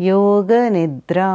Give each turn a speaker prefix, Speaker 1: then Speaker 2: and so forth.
Speaker 1: योग निद्रा